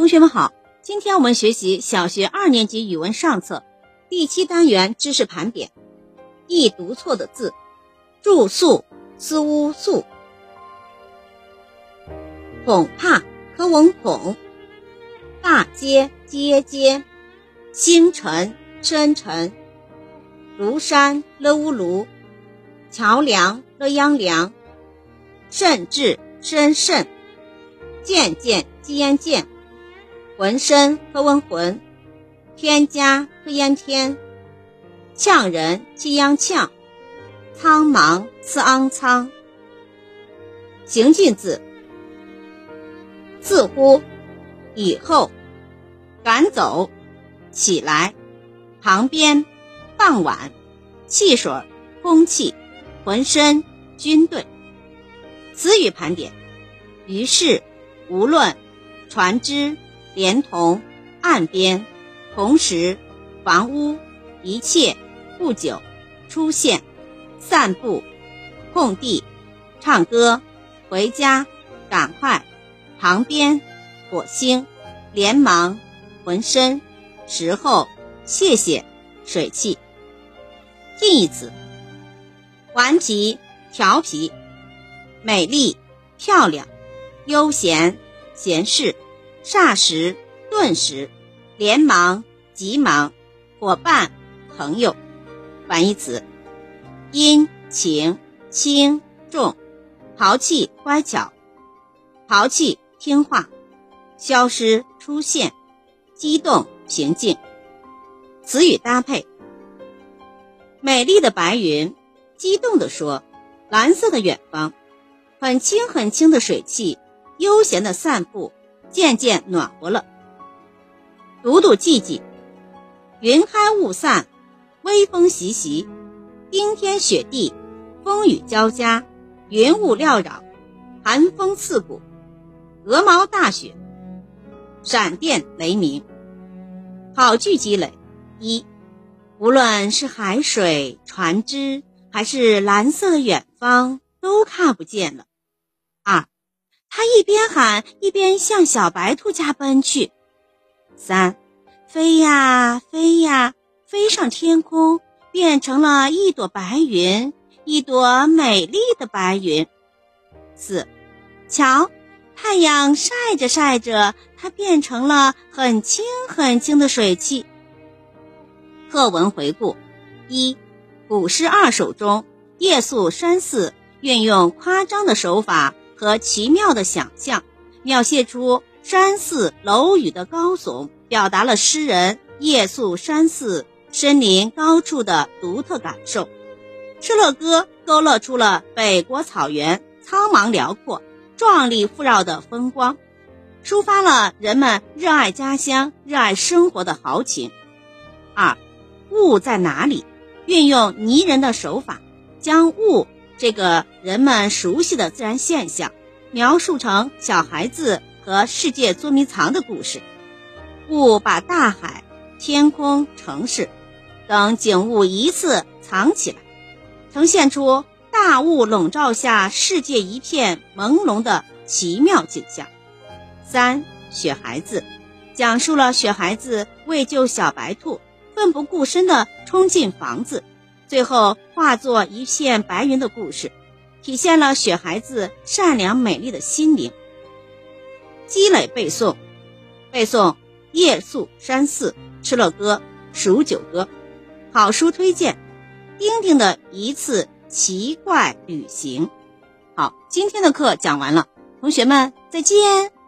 同学们好，今天我们学习小学二年级语文上册第七单元知识盘点。易读错的字：住宿、思乌宿、恐怕可闻恐、大街街街、星辰深沉、庐山了乌庐、桥梁了央梁、甚至深甚、渐渐渐渐。浑身和温浑，添加和烟天，呛人气央呛，苍茫次昂苍。行进字：似乎，以后，赶走，起来，旁边，傍晚，汽水，空气，浑身，军队。词语盘点：于是，无论，船只。连同岸边，同时，房屋，一切，不久，出现，散步，空地，唱歌，回家，赶快，旁边，火星，连忙，浑身，时候，谢谢，水汽。近义词：顽皮、调皮、美丽、漂亮、悠闲、闲适。霎时，顿时，连忙，急忙，伙伴，朋友。反义词：殷勤、轻重、淘气、乖巧、淘气、听话、消失、出现、激动、平静。词语搭配：美丽的白云，激动地说：“蓝色的远方，很轻很轻的水汽，悠闲的散步。”渐渐暖和了。读读记记，云开雾散，微风习习，冰天雪地，风雨交加，云雾缭绕，寒风刺骨，鹅毛大雪，闪电雷鸣。好句积累：一，无论是海水、船只，还是蓝色的远方，都看不见了。二。他一边喊，一边向小白兔家奔去。三，飞呀飞呀，飞上天空，变成了一朵白云，一朵美丽的白云。四，瞧，太阳晒着晒着，它变成了很轻很轻的水汽。课文回顾：一，古诗二首中，夜宿山寺运用夸张的手法。和奇妙的想象，描写出山寺楼宇的高耸，表达了诗人夜宿山寺、身临高处的独特感受。《敕勒歌》勾勒出了北国草原苍茫辽阔、壮丽富饶的风光，抒发了人们热爱家乡、热爱生活的豪情。二，雾在哪里？运用拟人的手法，将雾。这个人们熟悉的自然现象，描述成小孩子和世界捉迷藏的故事。雾把大海、天空、城市等景物一次藏起来，呈现出大雾笼罩下世界一片朦胧的奇妙景象。三雪孩子讲述了雪孩子为救小白兔，奋不顾身地冲进房子。最后化作一片白云的故事，体现了雪孩子善良美丽的心灵。积累背诵，背诵《夜宿山寺》《敕勒歌》《数九歌》，好书推荐：丁丁的一次奇怪旅行。好，今天的课讲完了，同学们再见。